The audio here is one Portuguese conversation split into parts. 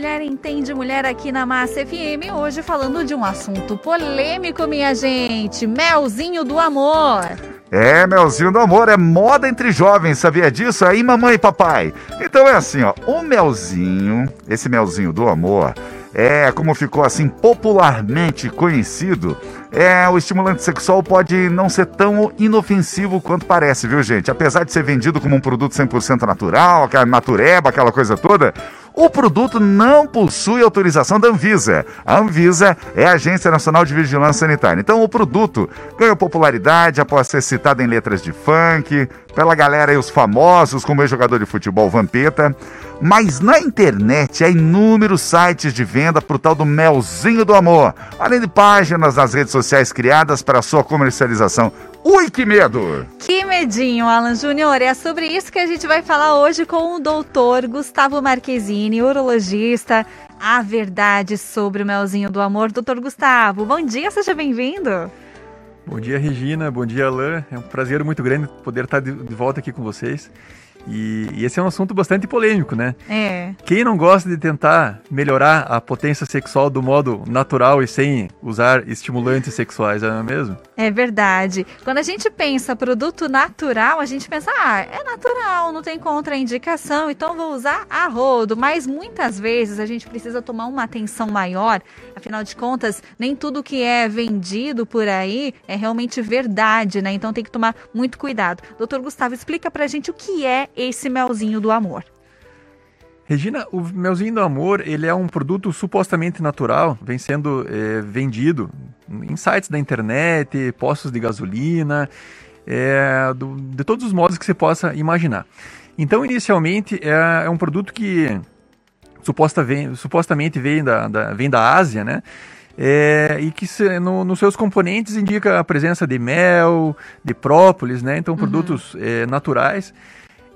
Mulher Entende Mulher aqui na Massa FM, hoje falando de um assunto polêmico, minha gente: melzinho do amor. É, melzinho do amor é moda entre jovens, sabia disso aí, mamãe e papai? Então é assim, ó, o melzinho, esse melzinho do amor, é como ficou assim popularmente conhecido, é o estimulante sexual pode não ser tão inofensivo quanto parece, viu, gente? Apesar de ser vendido como um produto 100% natural, aquela natureba, aquela coisa toda, o produto não possui autorização da Anvisa. A Anvisa é a Agência Nacional de Vigilância Sanitária. Então, o produto ganhou popularidade após ser citado em letras de funk, pela galera e os famosos, como o jogador de futebol Vampeta. Mas na internet há inúmeros sites de venda para o tal do melzinho do amor, além de páginas nas redes sociais criadas para sua comercialização. Ui, que medo! Que medinho, Alan Júnior. É sobre isso que a gente vai falar hoje com o doutor Gustavo Marquezine, urologista. A verdade sobre o melzinho do amor. Doutor Gustavo, bom dia, seja bem-vindo. Bom dia, Regina. Bom dia, Alan. É um prazer muito grande poder estar de volta aqui com vocês. E, e, esse é um assunto bastante polêmico, né? É. Quem não gosta de tentar melhorar a potência sexual do modo natural e sem usar estimulantes sexuais, não é mesmo? É verdade. Quando a gente pensa produto natural, a gente pensa, ah, é natural, não tem contraindicação, então vou usar a rodo. Mas muitas vezes a gente precisa tomar uma atenção maior. Afinal de contas, nem tudo que é vendido por aí é realmente verdade, né? Então tem que tomar muito cuidado. Doutor Gustavo, explica pra gente o que é esse melzinho do amor? Regina, o melzinho do amor ele é um produto supostamente natural, vem sendo é, vendido em sites da internet, postos de gasolina, é, do, de todos os modos que você possa imaginar. Então, inicialmente, é, é um produto que suposta vem, supostamente vem da, da, vem da Ásia, né? É, e que se, no, nos seus componentes indica a presença de mel, de própolis, né? Então, uhum. produtos naturais.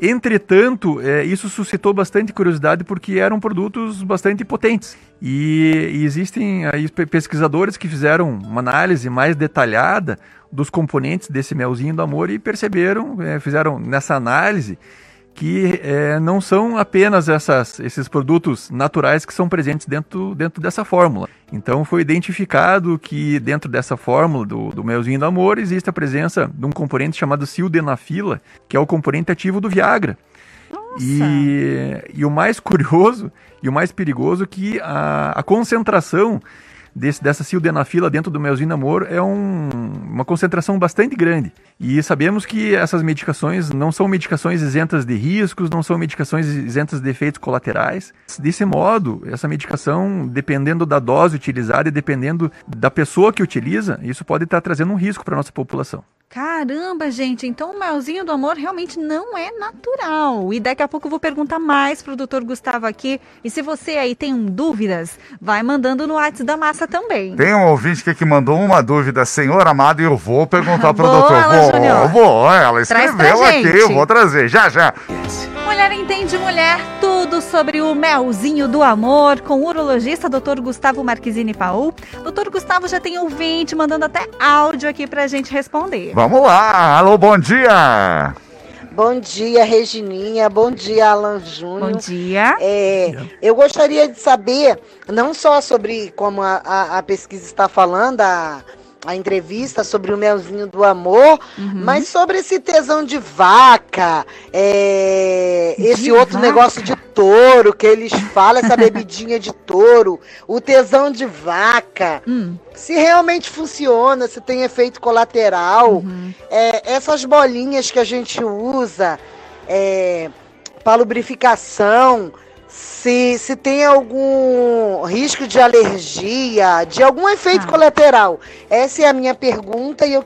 Entretanto, é, isso suscitou bastante curiosidade porque eram produtos bastante potentes. E, e, existem aí pesquisadores que fizeram uma análise mais detalhada dos componentes desse melzinho do amor e perceberam, é, fizeram nessa análise que é, não são apenas essas, esses produtos naturais que são presentes dentro, dentro dessa fórmula. Então foi identificado que dentro dessa fórmula do, do melzinho do amor existe a presença de um componente chamado sildenafila, que é o componente ativo do Viagra. E, e, o mais curioso e o mais perigoso é que a, a concentração desse, dessa sildenafila dentro do melzinho amor é um, uma concentração bastante grande. E sabemos que essas medicações não são medicações isentas de riscos, não são medicações isentas de efeitos colaterais. Desse modo, essa medicação, dependendo da dose utilizada e dependendo da pessoa que utiliza, isso pode estar trazendo um risco para a nossa população. Caramba, gente, então o melzinho do amor realmente não é natural. E daqui a pouco eu vou perguntar mais pro doutor Gustavo aqui. E se você aí tem dúvidas, vai mandando no WhatsApp da massa também. Tem um ouvinte que, que mandou uma dúvida, senhor amado, e eu vou perguntar pro Boa, doutor. Vou, vou, ela escreveu aqui, eu vou trazer, já, já. Mulher Entende Mulher, tudo sobre o melzinho do amor, com o urologista Dr. Gustavo Marquezine Paul. Doutor Gustavo já tem ouvinte mandando até áudio aqui pra gente responder. Vamos lá, alô, bom dia! Bom dia, Regininha. Bom dia, Alan Júnior. Bom dia. É, eu gostaria de saber, não só sobre como a, a, a pesquisa está falando, a, a entrevista sobre o melzinho do amor, uhum. mas sobre esse tesão de vaca, é, de esse outro vaca? negócio de touro que eles falam, essa bebidinha de touro, o tesão de vaca, hum. se realmente funciona, se tem efeito colateral, uhum. é, essas bolinhas que a gente usa é, para lubrificação, se, se tem algum risco de alergia, de algum efeito ah. colateral. Essa é a minha pergunta e eu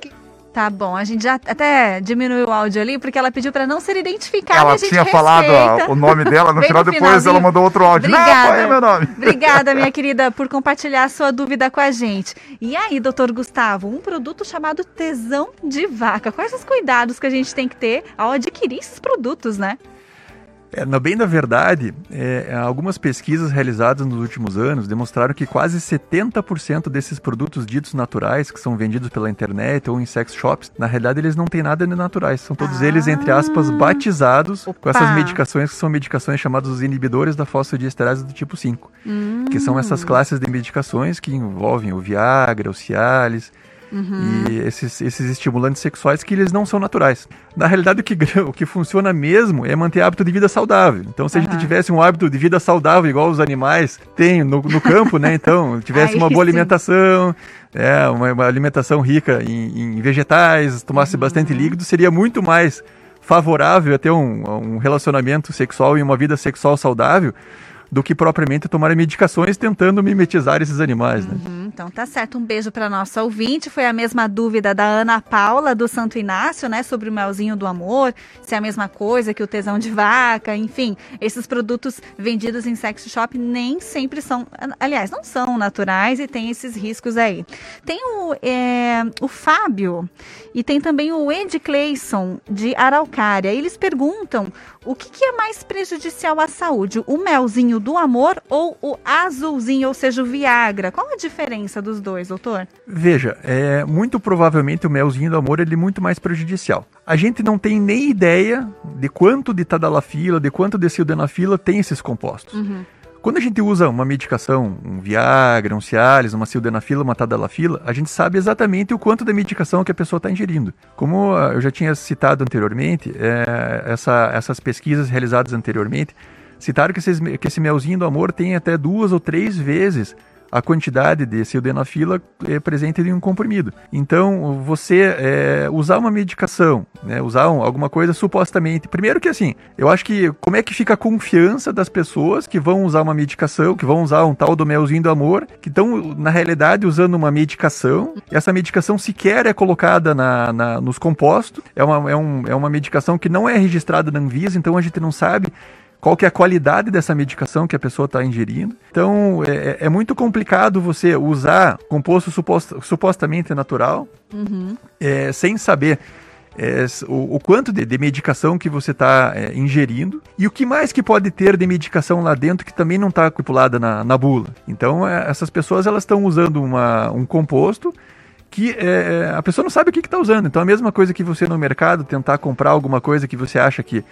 Tá bom, a gente já até diminuiu o áudio ali, porque ela pediu para não ser identificada. Ela tinha respeita. falado ó, o nome dela, no final depois ela mandou outro áudio. Obrigada. Não, qual é meu nome? Obrigada, minha querida, por compartilhar a sua dúvida com a gente. E aí, doutor Gustavo, um produto chamado tesão de vaca. Quais os cuidados que a gente tem que ter ao adquirir esses produtos, né? É, na bem da verdade, é, algumas pesquisas realizadas nos últimos anos demonstraram que quase 70% desses produtos ditos naturais, que são vendidos pela internet ou em sex shops, na realidade eles não têm nada de naturais. São todos ah, eles, entre aspas, batizados opa. com essas medicações que são medicações chamadas os inibidores da fosfodiesterase do tipo 5, hum. que são essas classes de medicações que envolvem o Viagra, o Cialis, Uhum. E esses, esses estimulantes sexuais que eles não são naturais. Na realidade, o que, o que funciona mesmo é manter hábito de vida saudável. Então, se a gente tivesse um hábito de vida saudável, igual os animais têm no, no campo, né? Então, tivesse uma boa alimentação, é, uma, uma alimentação rica em, em vegetais, tomasse uhum. bastante líquido, seria muito mais favorável a ter um, um relacionamento sexual e uma vida sexual saudável do que propriamente tomar medicações tentando mimetizar esses animais, né? Uhum, então tá certo. Um beijo para nossa ouvinte. Foi a mesma dúvida da Ana Paula do Santo Inácio, né, sobre o melzinho do amor, se é a mesma coisa que o tesão de vaca, enfim, esses produtos vendidos em sex shop nem sempre são, aliás, não são naturais e tem esses riscos aí. Tem o, é, o Fábio e tem também o Ed Clayson de Araucária. Eles perguntam o que, que é mais prejudicial à saúde, o melzinho do amor ou o azulzinho, ou seja, o Viagra? Qual a diferença dos dois, doutor? Veja, é, muito provavelmente o melzinho do amor ele é muito mais prejudicial. A gente não tem nem ideia de quanto de tadalafila, de quanto de sildenafila tem esses compostos. Uhum. Quando a gente usa uma medicação, um Viagra, um Cialis, uma sildenafila, uma tadalafila, a gente sabe exatamente o quanto da medicação que a pessoa está ingerindo. Como ah, eu já tinha citado anteriormente, é, essa, essas pesquisas realizadas anteriormente citaram que, esses, que esse melzinho do amor tem até duas ou três vezes a quantidade de sildenafila é presente em um comprimido. Então, você é, usar uma medicação, né, usar um, alguma coisa supostamente. Primeiro que assim, eu acho que como é que fica a confiança das pessoas que vão usar uma medicação, que vão usar um tal do melzinho do amor, que estão, na realidade, usando uma medicação, e essa medicação sequer é colocada na, na nos compostos, é uma, é, um, é uma medicação que não é registrada na Anvisa, então a gente não sabe qual que é a qualidade dessa medicação que a pessoa está ingerindo. Então, é, é, é, muito complicado você usar composto suposto, supostamente natural uhum. é, sem saber é, o, o, quanto de, de, medicação que você está é, ingerindo e o que mais que pode ter de medicação lá dentro que também não está acumulada na, na, bula. Então, é, essas pessoas elas estão usando uma, um composto que é, a pessoa não sabe o que está usando. Então, a mesma coisa que você no mercado tentar comprar alguma coisa que você acha que,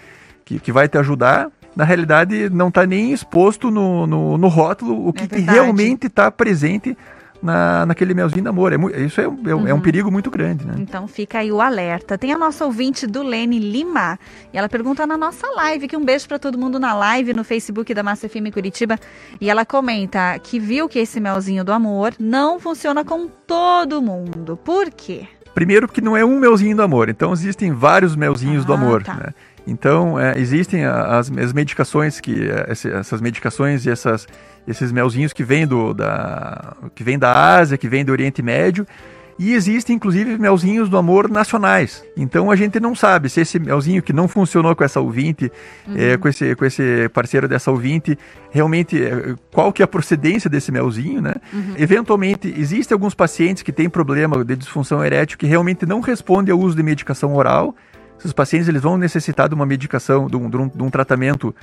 que, que vai te ajudar, na realidade não está nem exposto no, no, no rótulo o que, é que realmente está presente na, naquele melzinho de amor. É, isso é, é, uhum. é, um perigo muito grande, né? Então fica aí o alerta. Tem a nossa ouvinte do Lene Lima e ela pergunta na nossa live, que um beijo para todo mundo na live no Facebook da Massa FM Curitiba. E ela comenta que viu que esse melzinho do amor não funciona com todo mundo. Por quê? Primeiro que não é um melzinho do amor, então existem vários melzinhos ah, do amor. Tá. Né? Então, é, existem as, as, medicações que é, essas medicações e essas, esses melzinhos que vêm do da que vem da Ásia, que vêm do Oriente Médio, e existem inclusive melzinhos do amor nacionais. Então a gente não sabe se esse melzinho que não funcionou com essa ouvinte, uhum. é, com, esse, com esse parceiro dessa ouvinte, realmente é, qual que é a procedência desse melzinho, né? Uhum. Eventualmente, existem alguns pacientes que têm problema de disfunção erétil que realmente não respondem ao uso de medicação oral esses pacientes eles vão necessitar de uma medicação, de um, de um, de um tratamento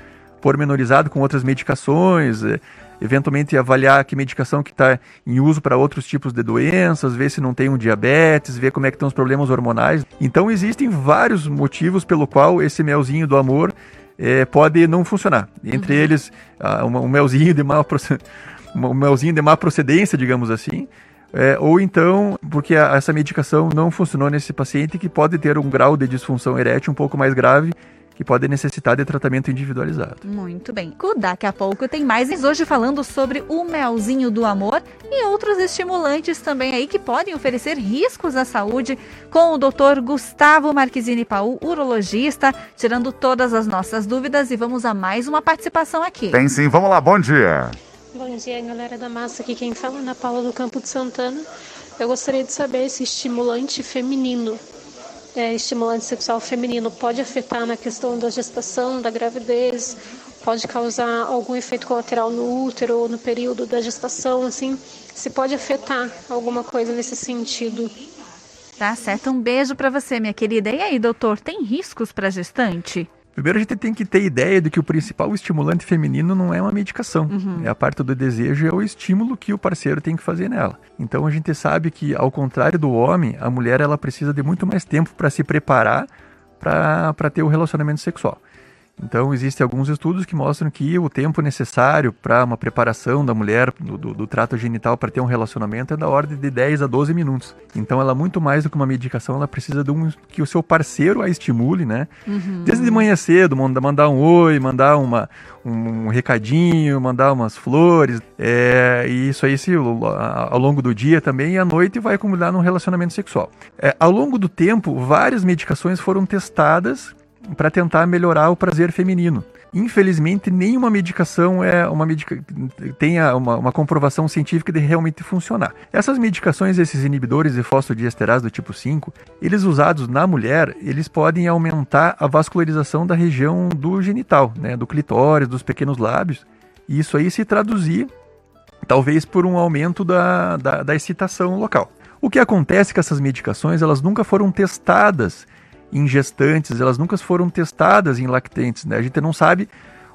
pormenorizado com outras medicações, é, eventualmente avaliar que medicação que está em uso para outros tipos de doenças, ver se não tem um diabetes, ver como é que estão os problemas hormonais. Então existem vários motivos pelo qual esse melzinho do amor é, pode não funcionar. Entre uhum. eles, uh, um, um melzinho de má um melzinho de má procedência, digamos assim, é, ou então, porque a, essa medicação não funcionou nesse paciente que pode ter um grau de disfunção erétil um pouco mais grave que pode necessitar de tratamento individualizado. Muito bem. Daqui a pouco tem mais hoje falando sobre o melzinho do amor e outros estimulantes também aí que podem oferecer riscos à saúde com o Dr. Gustavo Marquezine Paul, urologista, tirando todas as nossas dúvidas e vamos a mais uma participação aqui. Tem sim, vamos lá, bom dia. Bom dia, galera da massa. Aqui quem fala é Ana Paula do Campo de Santana. Eu gostaria de saber se estimulante feminino, é, estimulante sexual feminino, pode afetar na questão da gestação, da gravidez, pode causar algum efeito colateral no útero ou no período da gestação, assim, se pode afetar alguma coisa nesse sentido. Tá certo. Um beijo para você, minha querida. E aí, doutor, tem riscos para gestante? Primeiro a gente tem que ter ideia de que o principal estimulante feminino não é uma medicação. Uhum. É a parte do desejo, é o estímulo que o parceiro tem que fazer nela. Então a gente sabe que, ao contrário do homem, a mulher ela precisa de muito mais tempo para se preparar para ter o relacionamento sexual. Então, existem alguns estudos que mostram que o tempo necessário para uma preparação da mulher do, do, do trato genital para ter um relacionamento é da ordem de 10 a 12 minutos. Então, ela muito mais do que uma medicação, ela precisa de um que o seu parceiro a estimule, né? Uhum. Desde de manhã cedo, mandar um oi, mandar uma, um, um recadinho, mandar umas flores. É, e isso aí, se, ao longo do dia também, e à noite vai acumular num relacionamento sexual. É, ao longo do tempo, várias medicações foram testadas para tentar melhorar o prazer feminino. Infelizmente, nenhuma medicação é uma medica... tenha uma, uma, comprovação científica de realmente funcionar. Essas medicações, esses inibidores de fosfodiesterase do tipo 5, eles usados na mulher, eles podem aumentar a vascularização da região do genital, né, do clitóris, dos pequenos lábios, e isso aí se traduzir talvez por um aumento da, da, da excitação local. O que acontece é que essas medicações elas nunca foram testadas em gestantes, elas nunca foram testadas em lactentes, né? A gente não sabe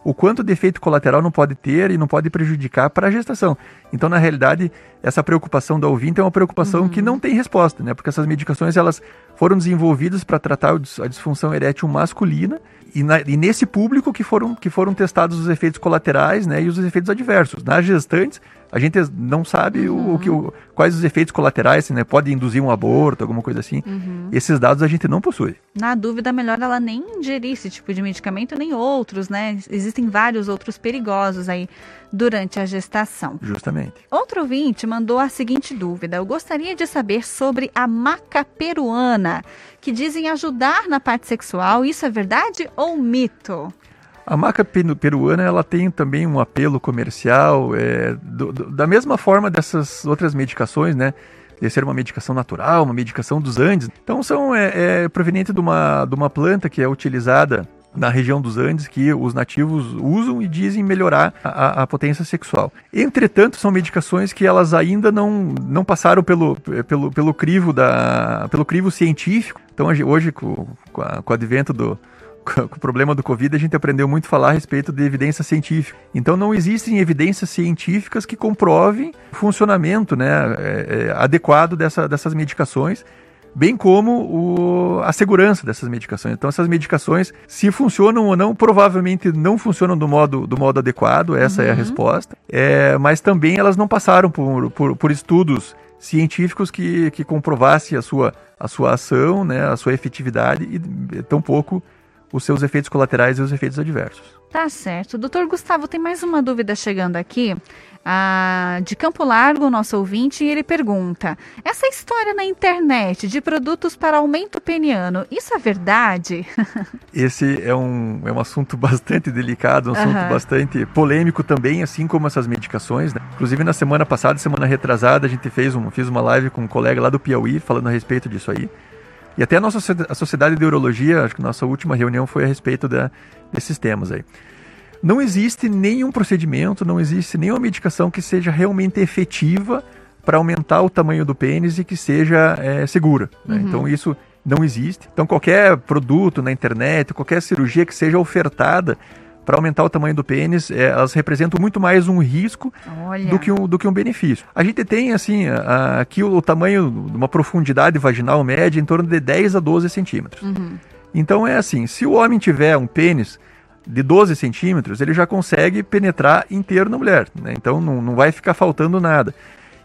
o quanto de efeito colateral não pode ter e não pode prejudicar para a gestação. Então, na realidade, essa preocupação da ouvinte é uma preocupação uhum. que não tem resposta, né? Porque essas medicações elas foram desenvolvidas para tratar a disfunção erétil masculina e, na, e, nesse público que foram, que foram testados os efeitos colaterais né, e os efeitos adversos. Nas gestantes, a gente não sabe uhum. o, que, o, quais os efeitos colaterais, né? Pode induzir um aborto, alguma coisa assim. Uhum. Esses dados a gente não possui. Na dúvida, melhor ela nem ingerir esse tipo de medicamento, nem outros, né? Existem vários outros perigosos aí durante a gestação. Justamente. Outro ouvinte mandou a seguinte dúvida: Eu gostaria de saber sobre a maca peruana, que dizem ajudar na parte sexual. Isso é verdade ou mito? A maca peruana ela tem também um apelo comercial, é, do, do, da mesma forma dessas outras medicações, né? De ser uma medicação natural, uma medicação dos Andes. Então são é, é proveniente de uma, de uma planta que é utilizada na região dos Andes que os nativos usam e dizem melhorar a, a, potência sexual. Entretanto, são medicações que elas ainda não, não passaram pelo, pelo, pelo crivo da pelo crivo científico. Então hoje com, com, a, com o advento do, com o problema do Covid, a gente aprendeu muito a falar a respeito de evidência científica. Então, não existem evidências científicas que comprovem o funcionamento né, é, é, adequado dessa, dessas medicações, bem como o, a segurança dessas medicações. Então, essas medicações, se funcionam ou não, provavelmente não funcionam do modo, do modo adequado, essa uhum. é a uhum. resposta, é, mas também elas não passaram por, por, por estudos científicos que, que comprovassem a sua, a sua ação, né, a sua efetividade e tampouco os seus efeitos colaterais e os efeitos adversos. Tá certo. Doutor Gustavo, tem mais uma dúvida chegando aqui. Ah, de Campo Largo, nosso ouvinte, e ele pergunta: essa história na internet de produtos para aumento peniano, isso é verdade? Esse é um, é um assunto bastante delicado, um assunto uhum. bastante polêmico também, assim como essas medicações. Né? Inclusive, na semana passada, semana retrasada, a gente fez, um, fez uma live com um colega lá do Piauí falando a respeito disso aí. E até a nossa a Sociedade de Urologia, acho que nossa última reunião foi a respeito da, desses temas aí. Não existe nenhum procedimento, não existe nenhuma medicação que seja realmente efetiva para aumentar o tamanho do pênis e que seja é, segura. Né? Uhum. Então isso não existe. Então qualquer produto na internet, qualquer cirurgia que seja ofertada para aumentar o tamanho do pênis, é, elas representam muito mais um risco do que um, do que um benefício. A gente tem, assim, a, aqui o, o tamanho de uma profundidade vaginal média em torno de 10 a 12 centímetros. Uhum. Então é assim, se o homem tiver um pênis de 12 centímetros, ele já consegue penetrar inteiro na mulher. Né? Então não, não vai ficar faltando nada.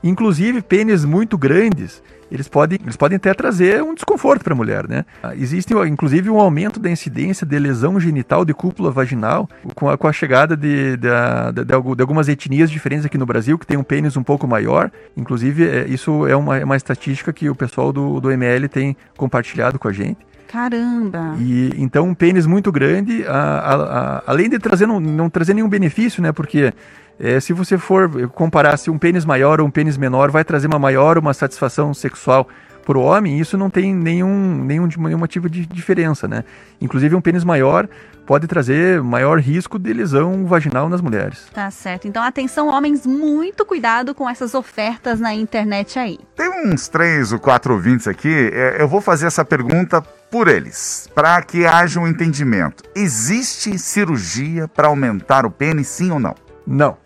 Inclusive, pênis muito grandes, eles podem, eles podem até trazer um desconforto para a mulher, né? Existe, inclusive, um aumento da incidência de lesão genital de cúpula vaginal com a, com a chegada de, de, de, de, algumas etnias diferentes aqui no Brasil, que tem um pênis um pouco maior. Inclusive, é, isso é uma, é uma estatística que o pessoal do, do ML tem compartilhado com a gente. Caramba! E então um pênis muito grande, a, a, a, além de trazer não, não, trazer nenhum benefício, né? Porque É, se você for comparar se um pênis maior ou um pênis menor vai trazer uma maior uma satisfação sexual para o homem, isso não tem nenhum, nenhum, nenhum tipo de diferença, né? Inclusive um pênis maior pode trazer maior risco de lesão vaginal nas mulheres. Tá certo. Então, atenção, homens, muito cuidado com essas ofertas na internet aí. Tem uns três ou quatro ouvintes aqui, é, eu vou fazer essa pergunta por eles, para que haja um entendimento. Existe cirurgia para aumentar o pênis, sim ou não? Não.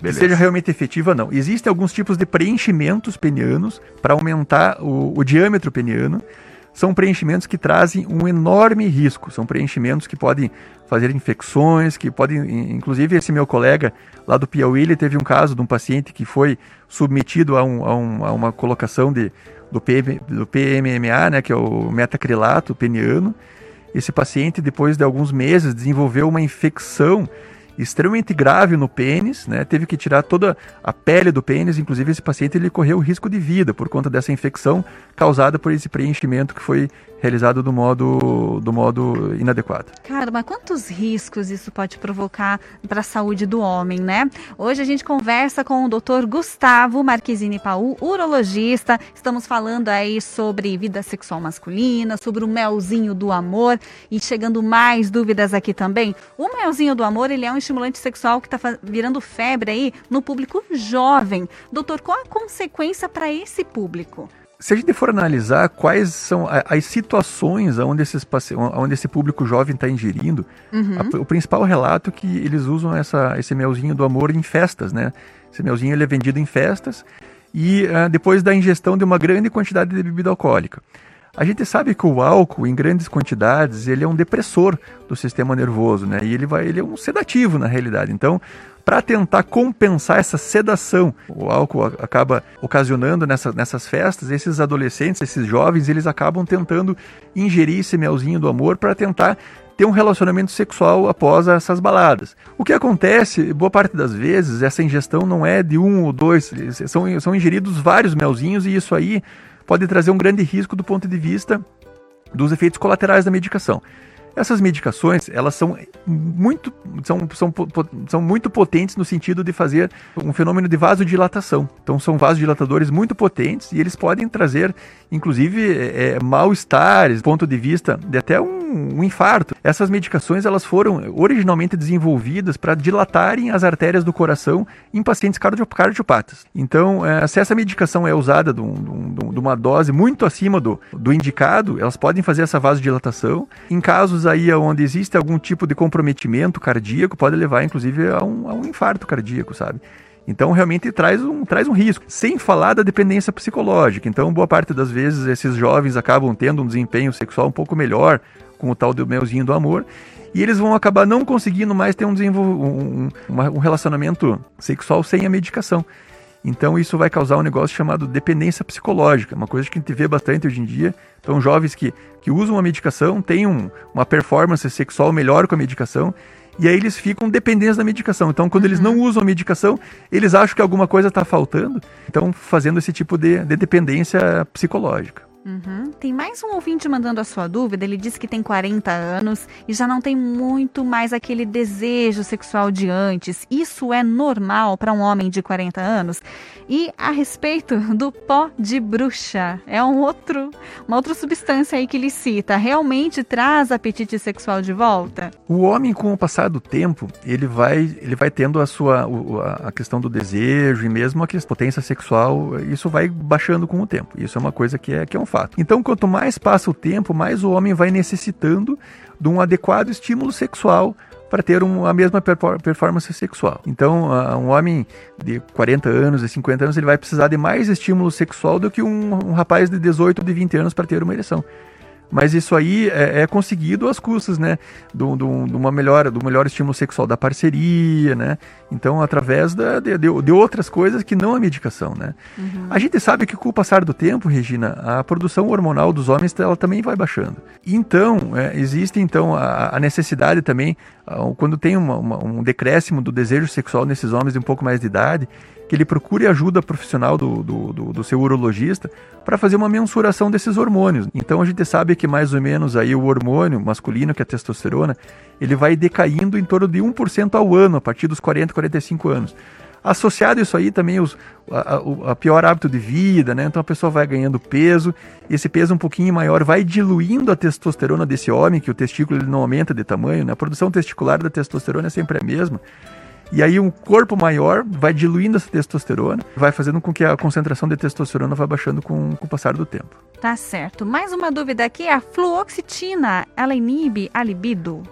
Beleza. seja realmente efetiva, não. Existem alguns tipos de preenchimentos penianos para aumentar o, o diâmetro peniano. São preenchimentos que trazem um enorme risco. São preenchimentos que podem fazer infecções, que podem. Inclusive, esse meu colega lá do Piauí, ele teve um caso de um paciente que foi submetido a, um, a, um, a uma colocação de, do, PM, do PMMA, né, que é o metacrilato peniano. Esse paciente, depois de alguns meses, desenvolveu uma infecção extremamente grave no pênis, né? Teve que tirar toda a pele do pênis, inclusive esse paciente ele correu risco de vida por conta dessa infecção causada por esse preenchimento que foi realizado do modo, do modo inadequado. Cara, mas quantos riscos isso pode provocar para a saúde do homem, né? Hoje a gente conversa com o Dr. Gustavo Marquezine Paul, urologista. Estamos falando aí sobre vida sexual masculina, sobre o melzinho do amor e chegando mais dúvidas aqui também. O melzinho do amor, ele é um estimulante sexual que está virando febre aí no público jovem. Doutor, qual a consequência para esse público? Se a gente for analisar quais são as situações onde, esses, onde esse público jovem está ingerindo, uhum. a, o principal relato é que eles usam essa, esse melzinho do amor em festas, né? Esse melzinho ele é vendido em festas e uh, depois da ingestão de uma grande quantidade de bebida alcoólica. A gente sabe que o álcool, em grandes quantidades, ele é um depressor do sistema nervoso, né? E ele, vai, ele é um sedativo, na realidade. Então, para tentar compensar essa sedação. O álcool acaba ocasionando nessa, nessas festas, esses adolescentes, esses jovens, eles acabam tentando ingerir esse melzinho do amor para tentar ter um relacionamento sexual após essas baladas. O que acontece, boa parte das vezes, essa ingestão não é de um ou dois, são, são ingeridos vários melzinhos e isso aí pode trazer um grande risco do ponto de vista dos efeitos colaterais da medicação. Essas medicações, elas são muito, são, são, são muito potentes no sentido de fazer um fenômeno de vasodilatação. Então, são vasodilatadores muito potentes e eles podem trazer, inclusive, é, é mal-estares, ponto de vista de até um, um infarto. Essas medicações, elas foram originalmente desenvolvidas para dilatarem as artérias do coração em pacientes cardiopatas. Então, é, se essa medicação é usada de, um, de, uma dose muito acima do, do indicado, elas podem fazer essa vasodilatação. Em casos casos aí onde existe algum tipo de comprometimento cardíaco, pode levar inclusive a um, a um infarto cardíaco, sabe? Então realmente traz um, traz um risco. Sem falar da dependência psicológica. Então, boa parte das vezes esses jovens acabam tendo um desempenho sexual um pouco melhor com o tal do melzinho do amor. E eles vão acabar não conseguindo mais ter um, um, um relacionamento sexual sem a medicação. Então isso vai causar um negócio chamado dependência psicológica, uma coisa que a gente vê bastante hoje em dia. Então jovens que, que usam a medicação têm um, uma performance sexual melhor com a medicação e aí eles ficam dependentes da medicação. Então quando uhum. eles não usam a medicação, eles acham que alguma coisa está faltando, então fazendo esse tipo de, de dependência psicológica. Uhum. Tem mais um ouvinte mandando a sua dúvida. Ele disse que tem 40 anos e já não tem muito mais aquele desejo sexual de antes. Isso é normal para um homem de 40 anos? E a respeito do pó de bruxa, é um outro, uma outra substância aí que ele cita. Realmente traz apetite sexual de volta? O homem, com o passar do tempo, ele vai, ele vai tendo a sua a questão do desejo e mesmo a potência sexual. Isso vai baixando com o tempo. Isso é uma coisa que é que é um fato. Então, quanto mais passa o tempo, mais o homem vai necessitando de um adequado estímulo sexual para ter um, a mesma performance sexual. Então, um homem de 40 anos, de 50 anos, ele vai precisar de mais estímulo sexual do que um, um rapaz de 18 ou de 20 anos para ter uma ereção. Mas isso aí é, é conseguido às custas, né? Do, do, do, uma melhora, do melhor estímulo sexual da parceria, né? Então, através da, de, de, outras coisas que não a medicação, né? Uhum. A gente sabe que com o passar do tempo, Regina, a produção hormonal dos homens ela também vai baixando. Então, é, existe então a, a necessidade também, quando tem uma, uma, um decréscimo do desejo sexual nesses homens de um pouco mais de idade, que ele procure ajuda profissional do, do, do, do seu urologista para fazer uma mensuração desses hormônios. Então a gente sabe que mais ou menos aí o hormônio masculino, que é a testosterona, ele vai decaindo em torno de 1% ao ano, a partir dos 40, 45 anos. Associado a isso aí também os, a, a, a, pior hábito de vida, né? Então a pessoa vai ganhando peso, esse peso um pouquinho maior vai diluindo a testosterona desse homem, que o testículo ele não aumenta de tamanho, né? A produção testicular da testosterona é sempre a mesma. E aí um corpo maior vai diluindo essa testosterona, vai fazendo com que a concentração de testosterona vá baixando com, com o passar do tempo. Tá certo. Mais uma dúvida aqui, a fluoxetina, ela inibe a libido?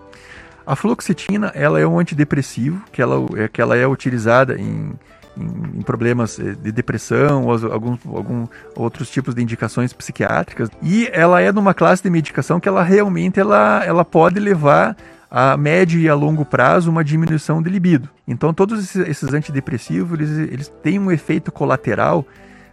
A fluoxetina, ela é um antidepressivo, que ela, é, que ela é utilizada em, em, em problemas eh, de depressão ou alguns algum outros tipos de indicações psiquiátricas. E ela é numa classe de medicação que ela realmente ela, ela pode levar a médio e a longo prazo uma diminuição de libido. Então todos esses antidepressivos eles, eles têm um efeito colateral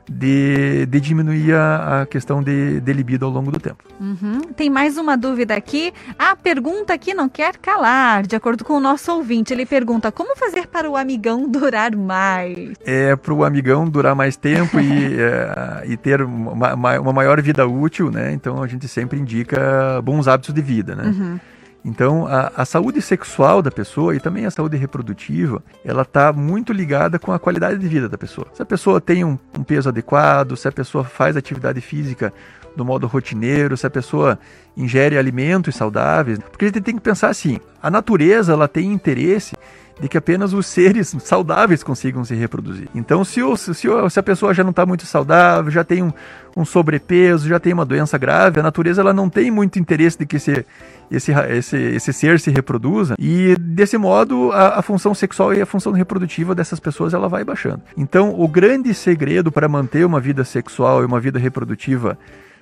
de, de diminuir a, a questão de, de, libido ao longo do tempo. Uhum. Tem mais uma dúvida aqui. A pergunta que não quer calar, de acordo com o nosso ouvinte, ele pergunta como fazer para o amigão durar mais? É para o amigão durar mais tempo e, é, e ter uma, uma, maior vida útil, né? Então a gente sempre indica bons hábitos de vida, né? Uhum. Então, a, a, saúde sexual da pessoa e também a saúde reprodutiva, ela está muito ligada com a qualidade de vida da pessoa. Se a pessoa tem um, um peso adequado, se a pessoa faz atividade física do modo rotineiro, se a pessoa ingere alimentos saudáveis, porque a gente tem que pensar assim, a natureza ela tem interesse de que apenas os seres saudáveis consigam se reproduzir. Então, se, o, se, se a pessoa já não está muito saudável, já tem um, um, sobrepeso, já tem uma doença grave, a natureza ela não tem muito interesse de que esse, esse, esse, esse ser se reproduza e, desse modo, a, a função sexual e a função reprodutiva dessas pessoas ela vai baixando. Então, o grande segredo para manter uma vida sexual e uma vida reprodutiva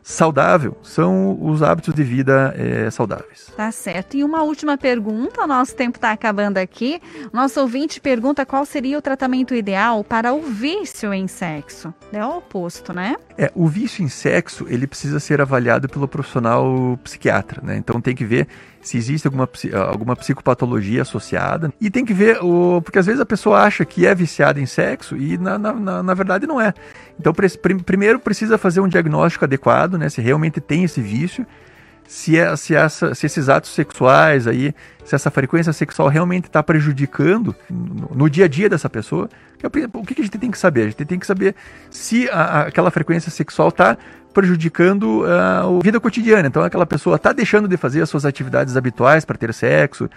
saudável são os hábitos de vida é, saudáveis. Tá certo. E uma última pergunta, nosso tempo está acabando aqui. Nosso ouvinte pergunta qual seria o tratamento ideal para o vício em sexo. É o oposto, né? É, o vício em sexo, ele precisa ser avaliado pelo profissional psiquiatra, né? Então tem que ver se existe alguma, alguma psicopatologia associada. E tem que ver, o, porque às vezes a pessoa acha que é viciada em sexo e na, na, na verdade não é. Então, primeiro precisa fazer um diagnóstico adequado, né? Se realmente tem esse vício, se, é, se, essa, se esses atos sexuais aí, se essa frequência sexual realmente está prejudicando no, no, dia a dia dessa pessoa. O que, que a gente tem que saber? A gente tem que saber se a, aquela frequência sexual está prejudicando a vida cotidiana. Então, aquela pessoa está deixando de fazer as suas atividades habituais para ter sexo,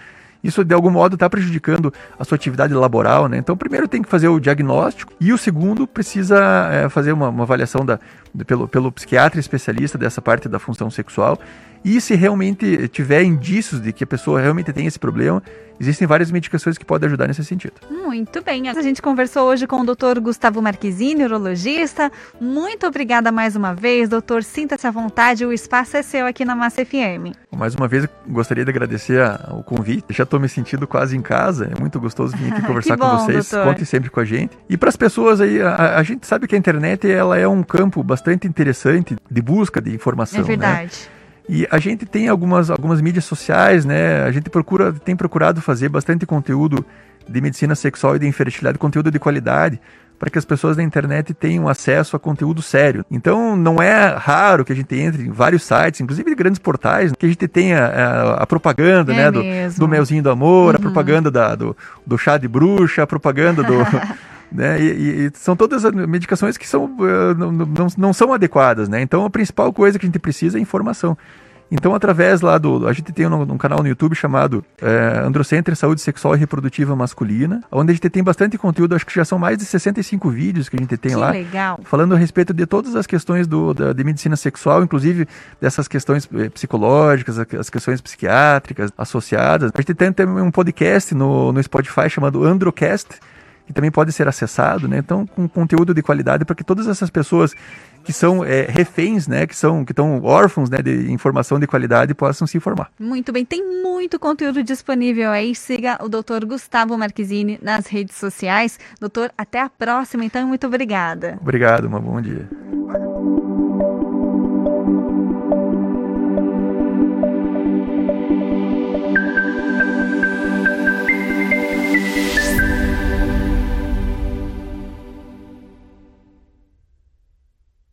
isso de algum modo está prejudicando a sua atividade laboral, né? Então, primeiro tem que fazer o diagnóstico e o segundo precisa é, fazer uma, uma avaliação da, pelo, pelo psiquiatra especialista dessa parte da função sexual e se realmente tiver indícios de que a pessoa realmente tem esse problema, existem várias medicações que podem ajudar nesse sentido. Muito bem. A gente conversou hoje com o Dr. Gustavo Marquezine, urologista. Muito obrigada mais uma vez, doutor. Sinta-se à vontade, o espaço é seu aqui na Massa FM. Mais uma vez, gostaria de agradecer o convite. Já estou me sentindo quase em casa. É muito gostoso vir aqui conversar bom, com vocês. Doutor. Contem sempre com a gente. E para as pessoas aí, a, a, gente sabe que a internet ela é um campo bastante interessante de busca de informação. É né? verdade. Né? E a gente tem algumas, algumas mídias sociais, né? A gente procura, tem procurado fazer bastante conteúdo de medicina sexual e de infertilidade, conteúdo de qualidade, para que as pessoas da internet tenham acesso a conteúdo sério. Então, não é raro que a gente entre em vários sites, inclusive grandes portais, que a gente tenha a, é, a propaganda, é né, do, do melzinho do amor, uhum. a propaganda da, do, do chá de bruxa, a propaganda do Né? E, e, são todas medicações que são, uh, não, não, não, são adequadas, né? Então a principal coisa que a gente precisa é informação. Então, através lá do. A gente tem um, um canal no YouTube chamado é, Androcenter Saúde Sexual e Reprodutiva Masculina, onde a gente tem bastante conteúdo, acho que já são mais de 65 vídeos que a gente tem que lá. Legal. Falando a respeito de todas as questões do, da, de medicina sexual, inclusive dessas questões eh, psicológicas, as questões psiquiátricas associadas. A gente tem também um podcast no, no Spotify chamado Androcast que também pode ser acessado, né? Então, com conteúdo de qualidade para que todas essas pessoas que são é, reféns, né, que são que estão órfãos, né, de informação de qualidade possam se informar. Muito bem, tem muito conteúdo disponível aí. Siga o Dr. Gustavo Marquezine nas redes sociais. Doutor, até a próxima. Então, muito obrigada. Obrigado, um bom dia.